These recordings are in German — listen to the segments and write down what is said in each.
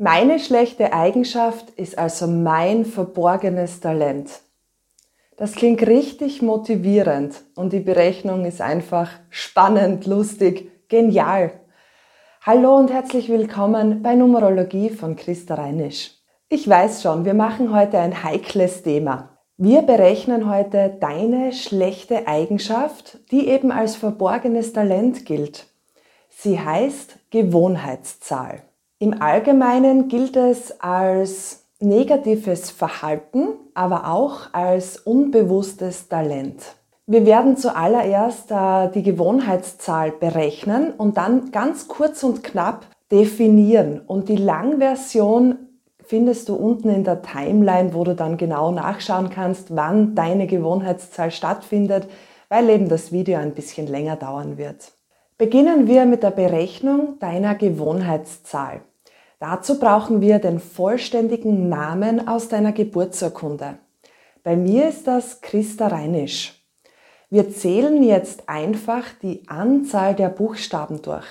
Meine schlechte Eigenschaft ist also mein verborgenes Talent. Das klingt richtig motivierend und die Berechnung ist einfach spannend, lustig, genial. Hallo und herzlich willkommen bei Numerologie von Christa Reinisch. Ich weiß schon, wir machen heute ein heikles Thema. Wir berechnen heute deine schlechte Eigenschaft, die eben als verborgenes Talent gilt. Sie heißt Gewohnheitszahl. Im Allgemeinen gilt es als negatives Verhalten, aber auch als unbewusstes Talent. Wir werden zuallererst äh, die Gewohnheitszahl berechnen und dann ganz kurz und knapp definieren. Und die Langversion findest du unten in der Timeline, wo du dann genau nachschauen kannst, wann deine Gewohnheitszahl stattfindet, weil eben das Video ein bisschen länger dauern wird. Beginnen wir mit der Berechnung deiner Gewohnheitszahl. Dazu brauchen wir den vollständigen Namen aus deiner Geburtsurkunde. Bei mir ist das Christa Reinisch. Wir zählen jetzt einfach die Anzahl der Buchstaben durch.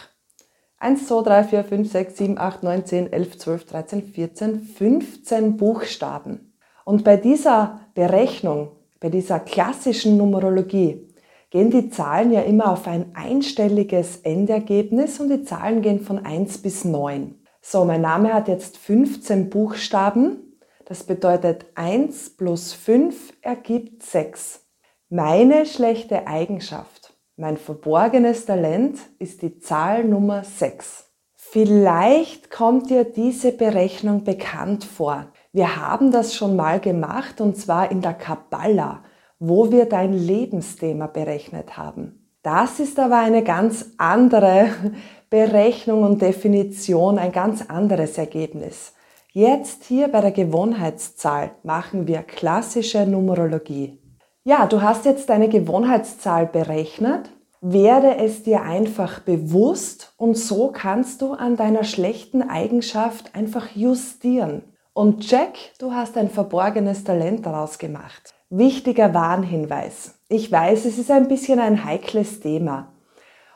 1, 2, 3, 4, 5, 6, 7, 8, 9, 10, 11, 12, 13, 14, 15 Buchstaben. Und bei dieser Berechnung, bei dieser klassischen Numerologie, gehen die Zahlen ja immer auf ein einstelliges Endergebnis und die Zahlen gehen von 1 bis 9. So, mein Name hat jetzt 15 Buchstaben. Das bedeutet 1 plus 5 ergibt 6. Meine schlechte Eigenschaft, mein verborgenes Talent ist die Zahl Nummer 6. Vielleicht kommt dir diese Berechnung bekannt vor. Wir haben das schon mal gemacht und zwar in der Kabbala, wo wir dein Lebensthema berechnet haben. Das ist aber eine ganz andere Berechnung und Definition ein ganz anderes Ergebnis. Jetzt hier bei der Gewohnheitszahl machen wir klassische Numerologie. Ja, du hast jetzt deine Gewohnheitszahl berechnet, werde es dir einfach bewusst und so kannst du an deiner schlechten Eigenschaft einfach justieren. Und check, du hast ein verborgenes Talent daraus gemacht. Wichtiger Warnhinweis. Ich weiß, es ist ein bisschen ein heikles Thema.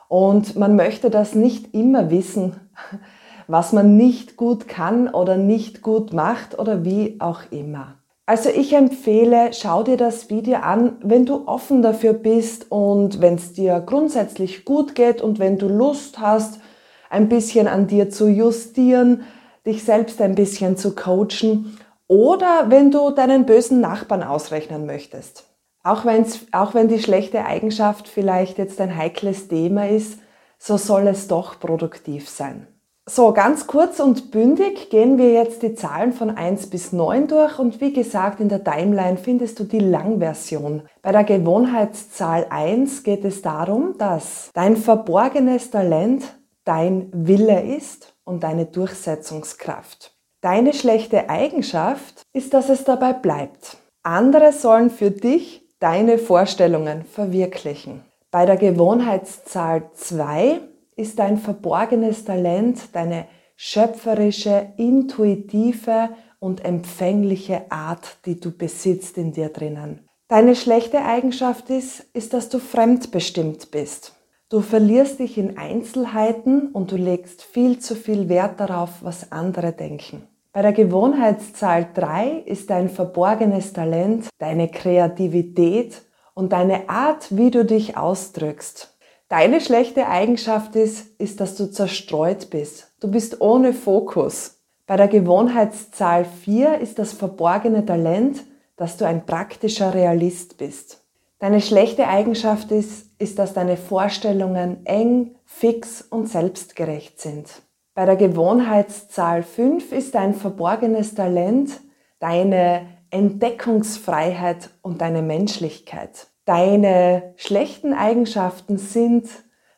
Und man möchte das nicht immer wissen, was man nicht gut kann oder nicht gut macht oder wie auch immer. Also ich empfehle, schau dir das Video an, wenn du offen dafür bist und wenn es dir grundsätzlich gut geht und wenn du Lust hast, ein bisschen an dir zu justieren, dich selbst ein bisschen zu coachen oder wenn du deinen bösen Nachbarn ausrechnen möchtest. Auch, wenn's, auch wenn die schlechte Eigenschaft vielleicht jetzt ein heikles Thema ist, so soll es doch produktiv sein. So, ganz kurz und bündig gehen wir jetzt die Zahlen von 1 bis 9 durch und wie gesagt, in der Timeline findest du die Langversion. Bei der Gewohnheitszahl 1 geht es darum, dass dein verborgenes Talent dein Wille ist und deine Durchsetzungskraft. Deine schlechte Eigenschaft ist, dass es dabei bleibt. Andere sollen für dich deine Vorstellungen verwirklichen. Bei der Gewohnheitszahl 2 ist dein verborgenes Talent, deine schöpferische, intuitive und empfängliche Art, die du besitzt in dir drinnen. Deine schlechte Eigenschaft ist, ist, dass du fremdbestimmt bist. Du verlierst dich in Einzelheiten und du legst viel zu viel Wert darauf, was andere denken. Bei der Gewohnheitszahl 3 ist dein verborgenes Talent, deine Kreativität und deine Art, wie du dich ausdrückst. Deine schlechte Eigenschaft ist, ist, dass du zerstreut bist. Du bist ohne Fokus. Bei der Gewohnheitszahl 4 ist das verborgene Talent, dass du ein praktischer Realist bist. Deine schlechte Eigenschaft ist, ist, dass deine Vorstellungen eng, fix und selbstgerecht sind. Bei der Gewohnheitszahl 5 ist dein verborgenes Talent deine Entdeckungsfreiheit und deine Menschlichkeit. Deine schlechten Eigenschaften sind,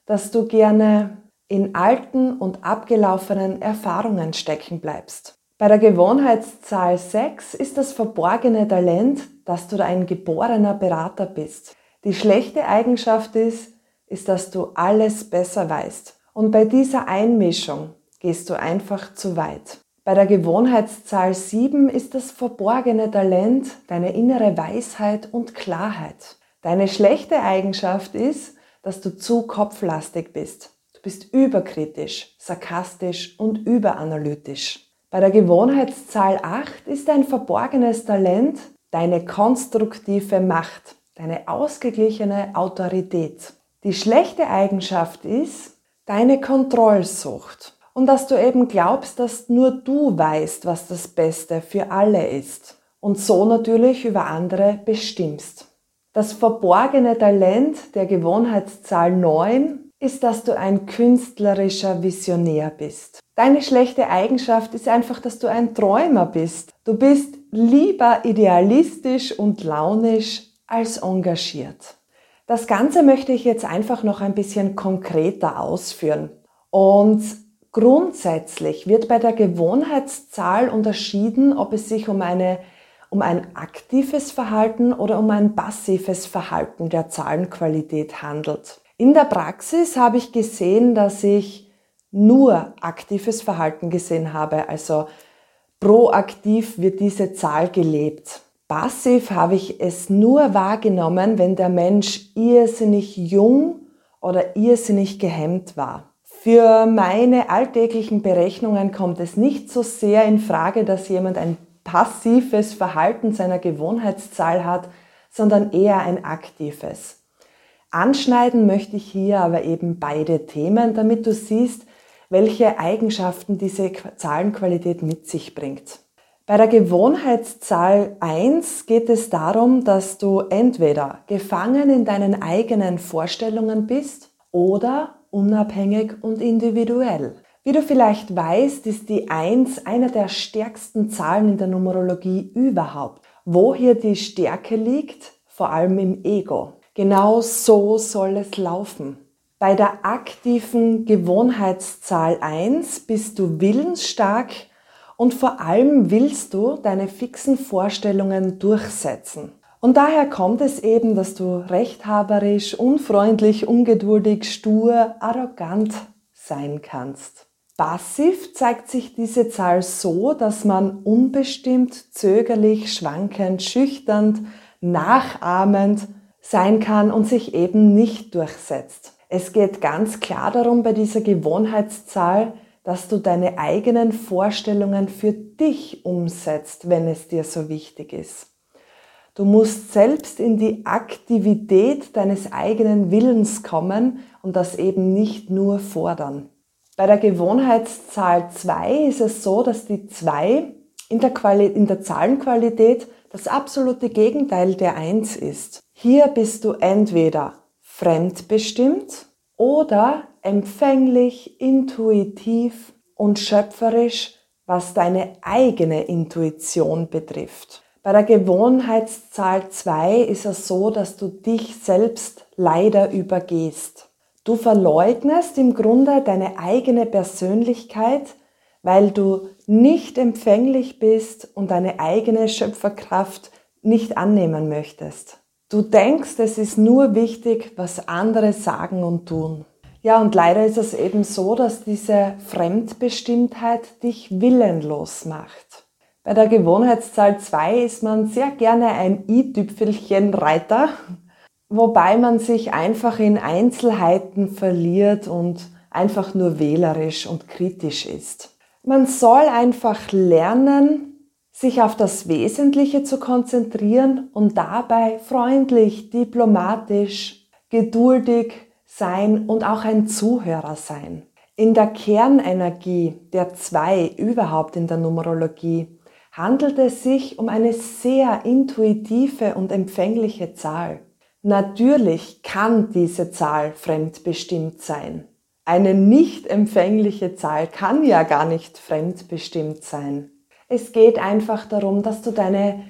dass du gerne in alten und abgelaufenen Erfahrungen stecken bleibst. Bei der Gewohnheitszahl 6 ist das verborgene Talent, dass du ein geborener Berater bist. Die schlechte Eigenschaft ist, ist, dass du alles besser weißt. Und bei dieser Einmischung gehst du einfach zu weit. Bei der Gewohnheitszahl 7 ist das verborgene Talent deine innere Weisheit und Klarheit. Deine schlechte Eigenschaft ist, dass du zu kopflastig bist. Du bist überkritisch, sarkastisch und überanalytisch. Bei der Gewohnheitszahl 8 ist ein verborgenes Talent deine konstruktive Macht, deine ausgeglichene Autorität. Die schlechte Eigenschaft ist deine Kontrollsucht und dass du eben glaubst, dass nur du weißt, was das Beste für alle ist und so natürlich über andere bestimmst. Das verborgene Talent der Gewohnheitszahl 9 ist, dass du ein künstlerischer Visionär bist. Deine schlechte Eigenschaft ist einfach, dass du ein Träumer bist. Du bist lieber idealistisch und launisch als engagiert. Das Ganze möchte ich jetzt einfach noch ein bisschen konkreter ausführen. Und grundsätzlich wird bei der Gewohnheitszahl unterschieden, ob es sich um eine um ein aktives Verhalten oder um ein passives Verhalten der Zahlenqualität handelt. In der Praxis habe ich gesehen, dass ich nur aktives Verhalten gesehen habe, also proaktiv wird diese Zahl gelebt. Passiv habe ich es nur wahrgenommen, wenn der Mensch irrsinnig jung oder irrsinnig gehemmt war. Für meine alltäglichen Berechnungen kommt es nicht so sehr in Frage, dass jemand ein passives Verhalten seiner Gewohnheitszahl hat, sondern eher ein aktives. Anschneiden möchte ich hier aber eben beide Themen, damit du siehst, welche Eigenschaften diese Zahlenqualität mit sich bringt. Bei der Gewohnheitszahl 1 geht es darum, dass du entweder gefangen in deinen eigenen Vorstellungen bist oder unabhängig und individuell. Wie du vielleicht weißt, ist die 1 einer der stärksten Zahlen in der Numerologie überhaupt. Wo hier die Stärke liegt, vor allem im Ego. Genau so soll es laufen. Bei der aktiven Gewohnheitszahl 1 bist du willensstark und vor allem willst du deine fixen Vorstellungen durchsetzen. Und daher kommt es eben, dass du rechthaberisch, unfreundlich, ungeduldig, stur, arrogant sein kannst. Passiv zeigt sich diese Zahl so, dass man unbestimmt, zögerlich, schwankend, schüchtern, nachahmend, sein kann und sich eben nicht durchsetzt. Es geht ganz klar darum bei dieser Gewohnheitszahl, dass du deine eigenen Vorstellungen für dich umsetzt, wenn es dir so wichtig ist. Du musst selbst in die Aktivität deines eigenen Willens kommen und das eben nicht nur fordern. Bei der Gewohnheitszahl 2 ist es so, dass die 2 in der, Quali in der Zahlenqualität das absolute Gegenteil der 1 ist. Hier bist du entweder fremdbestimmt oder empfänglich, intuitiv und schöpferisch, was deine eigene Intuition betrifft. Bei der Gewohnheitszahl 2 ist es so, dass du dich selbst leider übergehst. Du verleugnest im Grunde deine eigene Persönlichkeit, weil du nicht empfänglich bist und deine eigene Schöpferkraft nicht annehmen möchtest. Du denkst, es ist nur wichtig, was andere sagen und tun. Ja, und leider ist es eben so, dass diese Fremdbestimmtheit dich willenlos macht. Bei der Gewohnheitszahl 2 ist man sehr gerne ein i-Tüpfelchen-Reiter, wobei man sich einfach in Einzelheiten verliert und einfach nur wählerisch und kritisch ist. Man soll einfach lernen, sich auf das Wesentliche zu konzentrieren und dabei freundlich, diplomatisch, geduldig sein und auch ein Zuhörer sein. In der Kernenergie der zwei überhaupt in der Numerologie handelt es sich um eine sehr intuitive und empfängliche Zahl. Natürlich kann diese Zahl fremdbestimmt sein. Eine nicht empfängliche Zahl kann ja gar nicht fremdbestimmt sein. Es geht einfach darum, dass du deine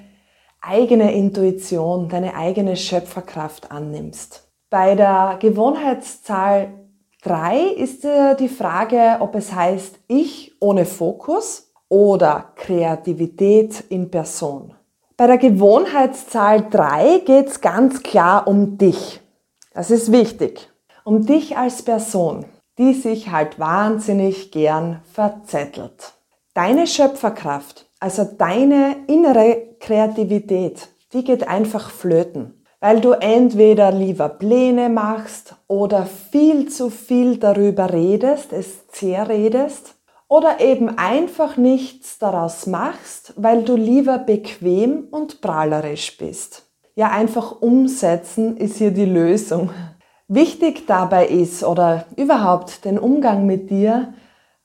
eigene Intuition, deine eigene Schöpferkraft annimmst. Bei der Gewohnheitszahl 3 ist die Frage, ob es heißt ich ohne Fokus oder Kreativität in Person. Bei der Gewohnheitszahl 3 geht es ganz klar um dich. Das ist wichtig. Um dich als Person, die sich halt wahnsinnig gern verzettelt. Deine Schöpferkraft, also deine innere Kreativität, die geht einfach flöten, weil du entweder lieber Pläne machst oder viel zu viel darüber redest, es zerredest oder eben einfach nichts daraus machst, weil du lieber bequem und prahlerisch bist. Ja, einfach umsetzen ist hier die Lösung. Wichtig dabei ist oder überhaupt den Umgang mit dir,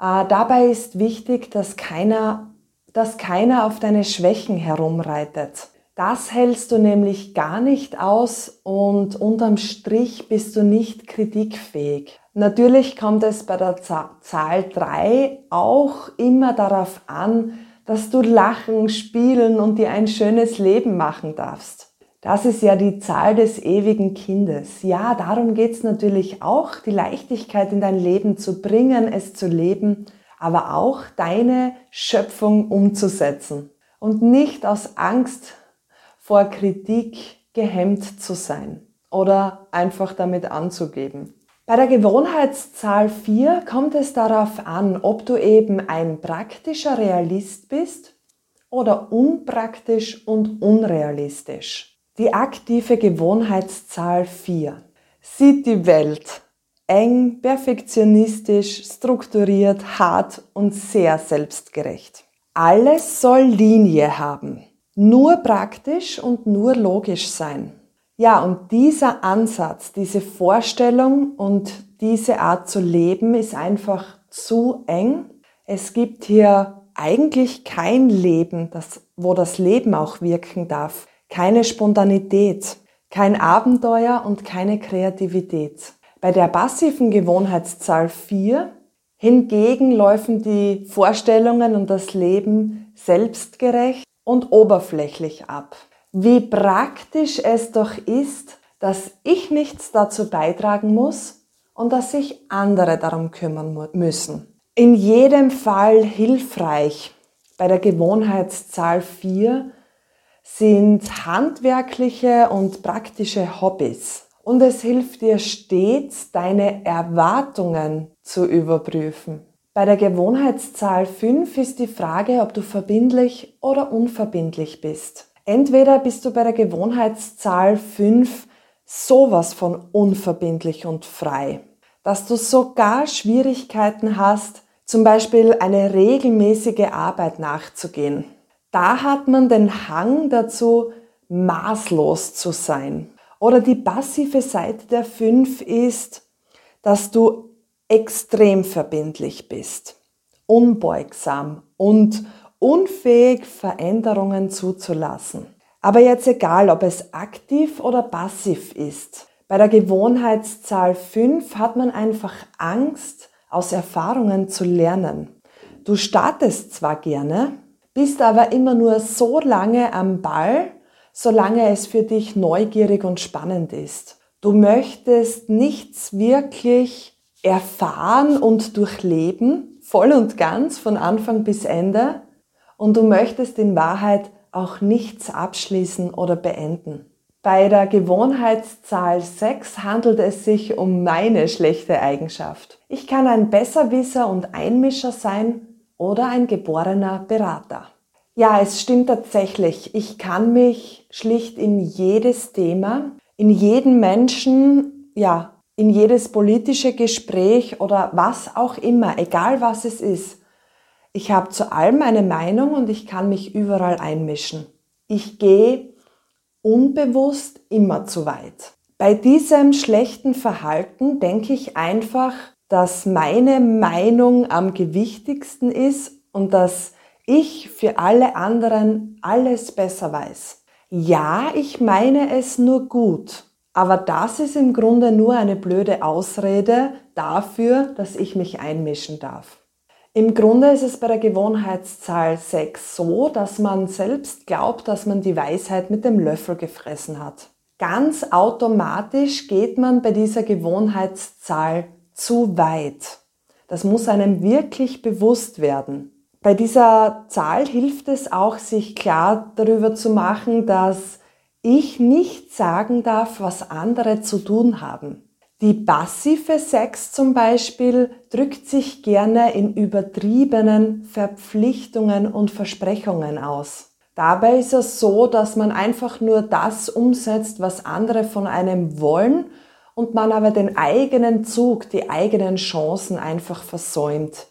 äh, dabei ist wichtig, dass keiner, dass keiner auf deine Schwächen herumreitet. Das hältst du nämlich gar nicht aus und unterm Strich bist du nicht kritikfähig. Natürlich kommt es bei der Zahl 3 auch immer darauf an, dass du lachen, spielen und dir ein schönes Leben machen darfst. Das ist ja die Zahl des ewigen Kindes. Ja, darum geht's natürlich auch, die Leichtigkeit in dein Leben zu bringen, es zu leben, aber auch deine Schöpfung umzusetzen und nicht aus Angst vor Kritik gehemmt zu sein oder einfach damit anzugeben. Bei der Gewohnheitszahl 4 kommt es darauf an, ob du eben ein praktischer Realist bist oder unpraktisch und unrealistisch. Die aktive Gewohnheitszahl 4 sieht die Welt eng, perfektionistisch, strukturiert, hart und sehr selbstgerecht. Alles soll Linie haben, nur praktisch und nur logisch sein. Ja, und dieser Ansatz, diese Vorstellung und diese Art zu leben ist einfach zu eng. Es gibt hier eigentlich kein Leben, das, wo das Leben auch wirken darf keine Spontanität, kein Abenteuer und keine Kreativität. Bei der passiven Gewohnheitszahl 4 hingegen laufen die Vorstellungen und das Leben selbstgerecht und oberflächlich ab. Wie praktisch es doch ist, dass ich nichts dazu beitragen muss und dass sich andere darum kümmern müssen. In jedem Fall hilfreich bei der Gewohnheitszahl 4 sind handwerkliche und praktische Hobbys. Und es hilft dir stets, deine Erwartungen zu überprüfen. Bei der Gewohnheitszahl 5 ist die Frage, ob du verbindlich oder unverbindlich bist. Entweder bist du bei der Gewohnheitszahl 5 sowas von unverbindlich und frei, dass du sogar Schwierigkeiten hast, zum Beispiel eine regelmäßige Arbeit nachzugehen da hat man den Hang dazu, maßlos zu sein. Oder die passive Seite der fünf ist, dass du extrem verbindlich bist, unbeugsam und unfähig, Veränderungen zuzulassen. Aber jetzt egal, ob es aktiv oder passiv ist. Bei der Gewohnheitszahl 5 hat man einfach Angst, aus Erfahrungen zu lernen. Du startest zwar gerne, bist aber immer nur so lange am Ball, solange es für dich neugierig und spannend ist. Du möchtest nichts wirklich erfahren und durchleben, voll und ganz von Anfang bis Ende, und du möchtest in Wahrheit auch nichts abschließen oder beenden. Bei der Gewohnheitszahl 6 handelt es sich um meine schlechte Eigenschaft. Ich kann ein Besserwisser und Einmischer sein oder ein geborener Berater. Ja, es stimmt tatsächlich. Ich kann mich schlicht in jedes Thema, in jeden Menschen, ja, in jedes politische Gespräch oder was auch immer, egal was es ist. Ich habe zu allem eine Meinung und ich kann mich überall einmischen. Ich gehe unbewusst immer zu weit. Bei diesem schlechten Verhalten denke ich einfach, dass meine Meinung am gewichtigsten ist und dass ich für alle anderen alles besser weiß. Ja, ich meine es nur gut, aber das ist im Grunde nur eine blöde Ausrede dafür, dass ich mich einmischen darf. Im Grunde ist es bei der Gewohnheitszahl 6 so, dass man selbst glaubt, dass man die Weisheit mit dem Löffel gefressen hat. Ganz automatisch geht man bei dieser Gewohnheitszahl zu weit. Das muss einem wirklich bewusst werden. Bei dieser Zahl hilft es auch, sich klar darüber zu machen, dass ich nicht sagen darf, was andere zu tun haben. Die passive Sex zum Beispiel drückt sich gerne in übertriebenen Verpflichtungen und Versprechungen aus. Dabei ist es so, dass man einfach nur das umsetzt, was andere von einem wollen und man aber den eigenen Zug, die eigenen Chancen einfach versäumt.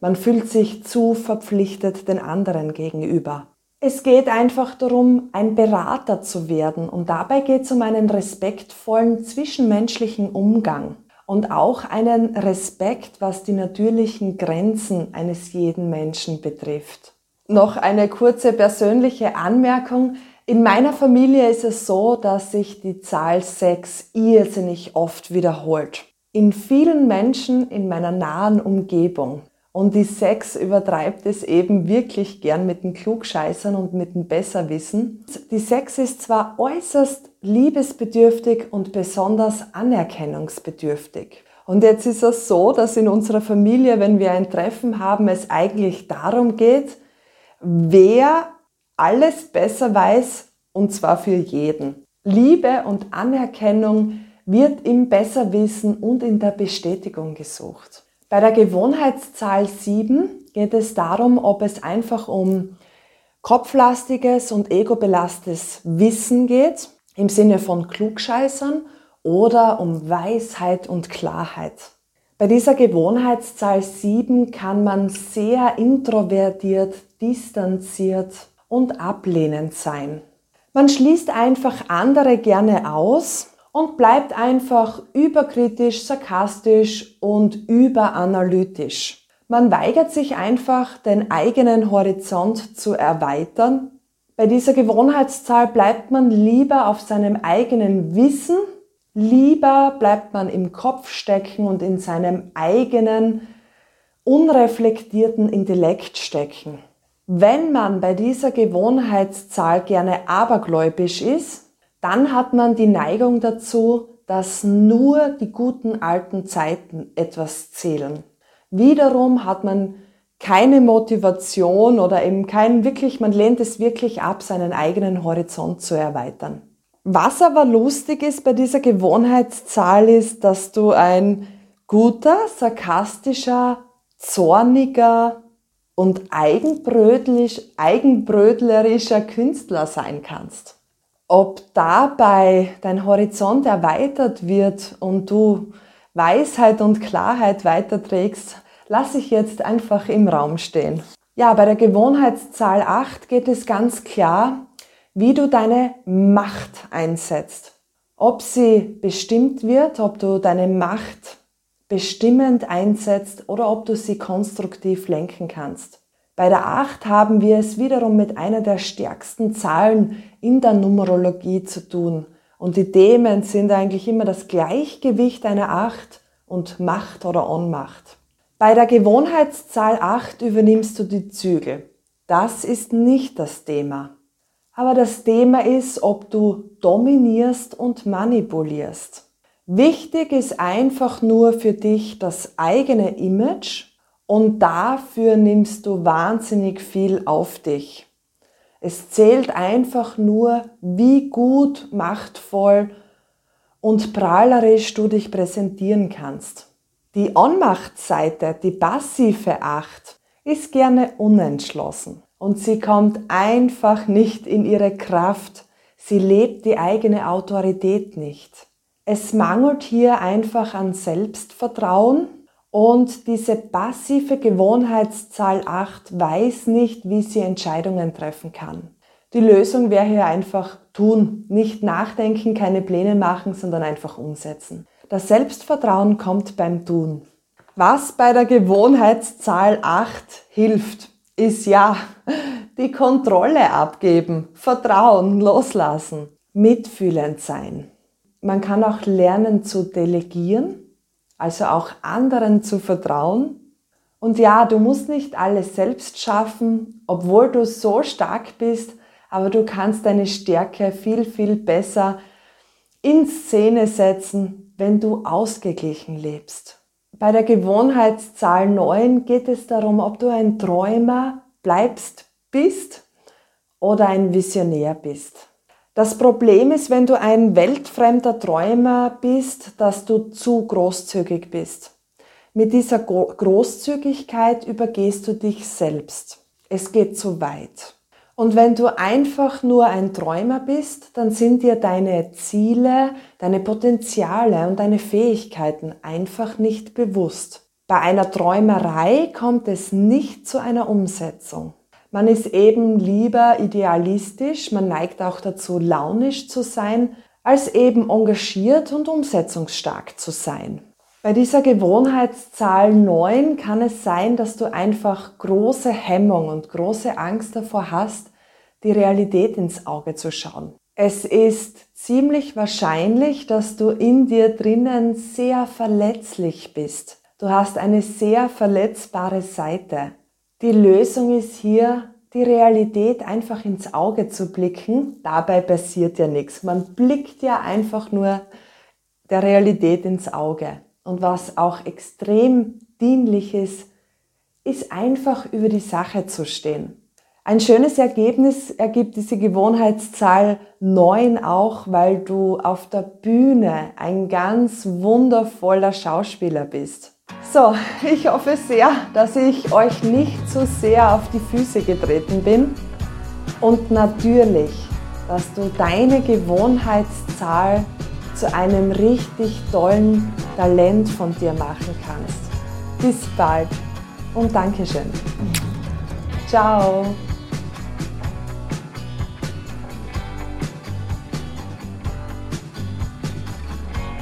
Man fühlt sich zu verpflichtet den anderen gegenüber. Es geht einfach darum, ein Berater zu werden und dabei geht es um einen respektvollen zwischenmenschlichen Umgang und auch einen Respekt, was die natürlichen Grenzen eines jeden Menschen betrifft. Noch eine kurze persönliche Anmerkung. In meiner Familie ist es so, dass sich die Zahl 6 irrsinnig oft wiederholt. In vielen Menschen in meiner nahen Umgebung. Und die 6 übertreibt es eben wirklich gern mit den Klugscheißern und mit dem Besserwissen. Die 6 ist zwar äußerst liebesbedürftig und besonders anerkennungsbedürftig. Und jetzt ist es so, dass in unserer Familie, wenn wir ein Treffen haben, es eigentlich darum geht, wer alles besser weiß, und zwar für jeden. Liebe und Anerkennung wird im Besserwissen und in der Bestätigung gesucht. Bei der Gewohnheitszahl 7 geht es darum, ob es einfach um kopflastiges und egobelastetes Wissen geht, im Sinne von Klugscheißern, oder um Weisheit und Klarheit. Bei dieser Gewohnheitszahl 7 kann man sehr introvertiert, distanziert und ablehnend sein. Man schließt einfach andere gerne aus und bleibt einfach überkritisch, sarkastisch und überanalytisch. Man weigert sich einfach, den eigenen Horizont zu erweitern. Bei dieser Gewohnheitszahl bleibt man lieber auf seinem eigenen Wissen Lieber bleibt man im Kopf stecken und in seinem eigenen unreflektierten Intellekt stecken. Wenn man bei dieser Gewohnheitszahl gerne abergläubisch ist, dann hat man die Neigung dazu, dass nur die guten alten Zeiten etwas zählen. Wiederum hat man keine Motivation oder eben keinen wirklich, man lehnt es wirklich ab, seinen eigenen Horizont zu erweitern. Was aber lustig ist bei dieser Gewohnheitszahl ist, dass du ein guter, sarkastischer, zorniger und eigenbrötlich, eigenbrötlerischer Künstler sein kannst. Ob dabei dein Horizont erweitert wird und du Weisheit und Klarheit weiterträgst, lasse ich jetzt einfach im Raum stehen. Ja, bei der Gewohnheitszahl 8 geht es ganz klar wie du deine Macht einsetzt. Ob sie bestimmt wird, ob du deine Macht bestimmend einsetzt oder ob du sie konstruktiv lenken kannst. Bei der 8 haben wir es wiederum mit einer der stärksten Zahlen in der Numerologie zu tun. Und die Themen sind eigentlich immer das Gleichgewicht einer 8 und Macht oder Ohnmacht. Bei der Gewohnheitszahl 8 übernimmst du die Zügel. Das ist nicht das Thema. Aber das Thema ist, ob du dominierst und manipulierst. Wichtig ist einfach nur für dich das eigene Image und dafür nimmst du wahnsinnig viel auf dich. Es zählt einfach nur, wie gut, machtvoll und prahlerisch du dich präsentieren kannst. Die Ohnmachtsseite, die passive Acht, ist gerne unentschlossen und sie kommt einfach nicht in ihre Kraft. Sie lebt die eigene Autorität nicht. Es mangelt hier einfach an Selbstvertrauen und diese passive Gewohnheitszahl 8 weiß nicht, wie sie Entscheidungen treffen kann. Die Lösung wäre hier einfach tun, nicht nachdenken, keine Pläne machen, sondern einfach umsetzen. Das Selbstvertrauen kommt beim Tun. Was bei der Gewohnheitszahl 8 hilft, ist ja die Kontrolle abgeben, Vertrauen, loslassen, mitfühlend sein. Man kann auch lernen zu delegieren, also auch anderen zu vertrauen. Und ja, du musst nicht alles selbst schaffen, obwohl du so stark bist, aber du kannst deine Stärke viel, viel besser in Szene setzen, wenn du ausgeglichen lebst. Bei der Gewohnheitszahl 9 geht es darum, ob du ein Träumer bleibst, bist oder ein Visionär bist. Das Problem ist, wenn du ein weltfremder Träumer bist, dass du zu großzügig bist. Mit dieser Großzügigkeit übergehst du dich selbst. Es geht zu weit. Und wenn du einfach nur ein Träumer bist, dann sind dir deine Ziele, deine Potenziale und deine Fähigkeiten einfach nicht bewusst. Bei einer Träumerei kommt es nicht zu einer Umsetzung. Man ist eben lieber idealistisch, man neigt auch dazu, launisch zu sein, als eben engagiert und umsetzungsstark zu sein. Bei dieser Gewohnheitszahl 9 kann es sein, dass du einfach große Hemmung und große Angst davor hast, die Realität ins Auge zu schauen. Es ist ziemlich wahrscheinlich, dass du in dir drinnen sehr verletzlich bist. Du hast eine sehr verletzbare Seite. Die Lösung ist hier, die Realität einfach ins Auge zu blicken. Dabei passiert ja nichts. Man blickt ja einfach nur der Realität ins Auge. Und was auch extrem dienlich ist, ist einfach über die Sache zu stehen. Ein schönes Ergebnis ergibt diese Gewohnheitszahl 9 auch, weil du auf der Bühne ein ganz wundervoller Schauspieler bist. So, ich hoffe sehr, dass ich euch nicht zu sehr auf die Füße getreten bin und natürlich, dass du deine Gewohnheitszahl zu einem richtig tollen Talent von dir machen kannst. Bis bald und Dankeschön. Ciao.